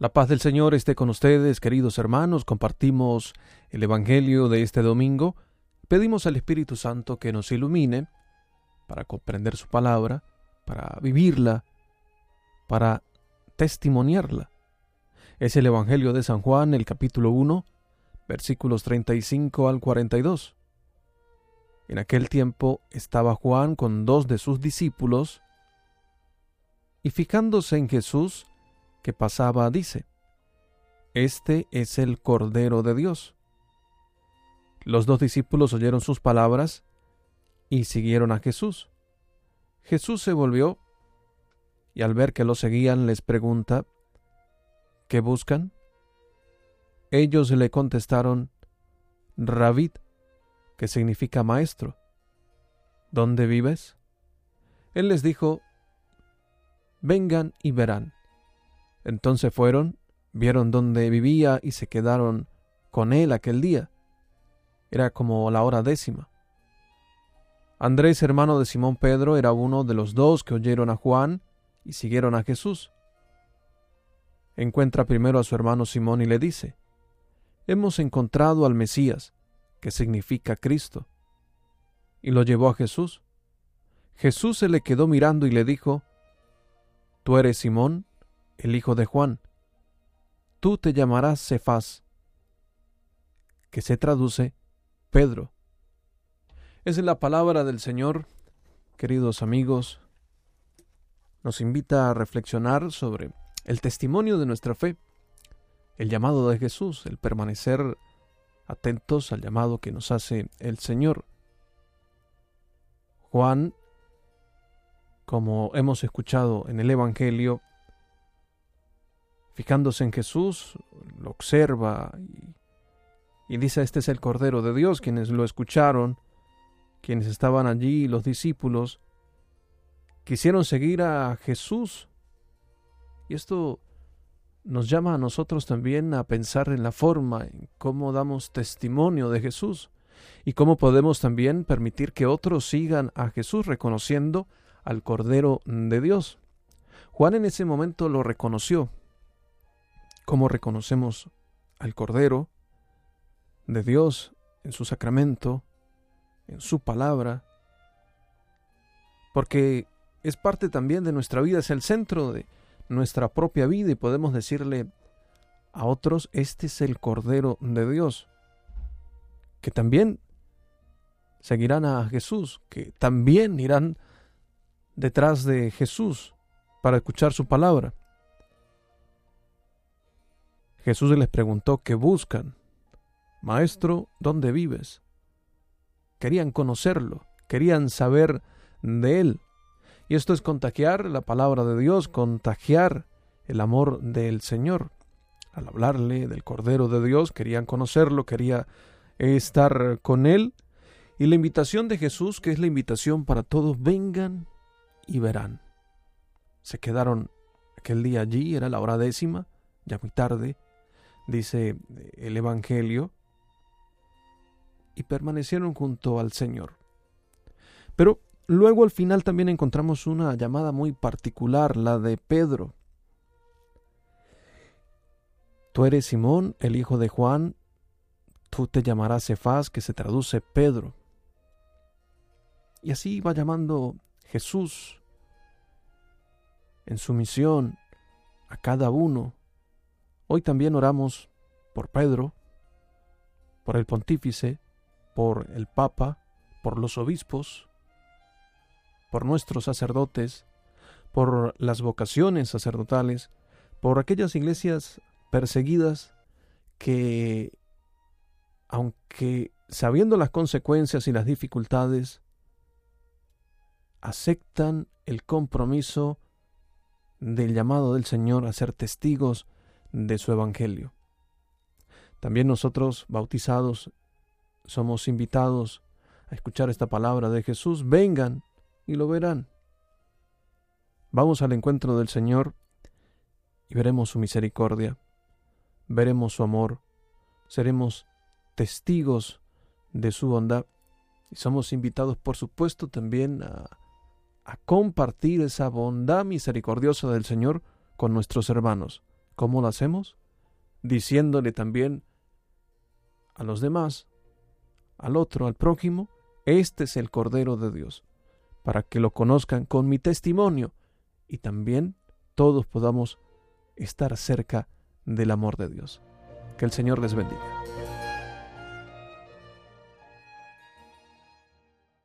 La paz del Señor esté con ustedes, queridos hermanos. Compartimos el Evangelio de este domingo. Pedimos al Espíritu Santo que nos ilumine para comprender su palabra, para vivirla, para testimoniarla. Es el Evangelio de San Juan, el capítulo 1, versículos 35 al 42. En aquel tiempo estaba Juan con dos de sus discípulos, y fijándose en Jesús, que pasaba dice, Este es el Cordero de Dios. Los dos discípulos oyeron sus palabras y siguieron a Jesús. Jesús se volvió y al ver que lo seguían les pregunta, ¿qué buscan? Ellos le contestaron, Rabid, que significa maestro. ¿Dónde vives? Él les dijo, vengan y verán. Entonces fueron, vieron dónde vivía y se quedaron con él aquel día. Era como la hora décima. Andrés, hermano de Simón Pedro, era uno de los dos que oyeron a Juan y siguieron a Jesús. Encuentra primero a su hermano Simón y le dice, Hemos encontrado al Mesías, que significa Cristo. Y lo llevó a Jesús. Jesús se le quedó mirando y le dijo, Tú eres Simón, el hijo de Juan. Tú te llamarás Cefás, que se traduce Pedro. Es la palabra del Señor, queridos amigos. Nos invita a reflexionar sobre el testimonio de nuestra fe, el llamado de Jesús, el permanecer atentos al llamado que nos hace el Señor. Juan, como hemos escuchado en el Evangelio, fijándose en Jesús, lo observa y, dice, este es el Cordero de Dios, quienes lo escucharon, quienes estaban allí, los discípulos, quisieron seguir a Jesús. Y esto nos llama a nosotros también a pensar en la forma en cómo damos testimonio de Jesús y cómo podemos también permitir que otros sigan a Jesús reconociendo al Cordero de Dios. Juan en ese momento lo reconoció, cómo reconocemos al Cordero de Dios en su sacramento, en su palabra, porque es parte también de nuestra vida, es el centro de nuestra propia vida y podemos decirle a otros, este es el Cordero de Dios, que también seguirán a Jesús, que también irán detrás de Jesús para escuchar su palabra. Jesús les preguntó qué buscan. Maestro, ¿dónde vives? Querían conocerlo, querían saber de él. Y esto es contagiar la palabra de Dios, contagiar el amor del Señor. Al hablarle del Cordero de Dios, querían conocerlo, quería estar con él. Y la invitación de Jesús, que es la invitación para todos, vengan y verán. Se quedaron aquel día allí, era la hora décima, ya muy tarde, dice el Evangelio, y permanecieron junto al Señor. Pero luego al final también encontramos una llamada muy particular, la de Pedro. Tú eres Simón, el hijo de Juan, tú te llamarás Cefás, que se traduce Pedro. Y así va llamando Jesús en su misión a cada uno Hoy también oramos por Pedro, por el pontífice, por el Papa, por los obispos, por nuestros sacerdotes, por las vocaciones sacerdotales, por aquellas iglesias perseguidas que, aunque sabiendo las consecuencias y las dificultades, aceptan el compromiso del llamado del Señor a ser testigos de su Evangelio. También nosotros, bautizados, somos invitados a escuchar esta palabra de Jesús. Vengan y lo verán. Vamos al encuentro del Señor y veremos su misericordia, veremos su amor, seremos testigos de su bondad y somos invitados, por supuesto, también a, compartir esa bondad misericordiosa del Señor con nuestros hermanos ¿Cómo lo hacemos? Diciéndole también a los demás, al otro, al prójimo, este es el Cordero de Dios, para que lo conozcan con mi testimonio y también todos podamos estar cerca del amor de Dios. Que el Señor les bendiga.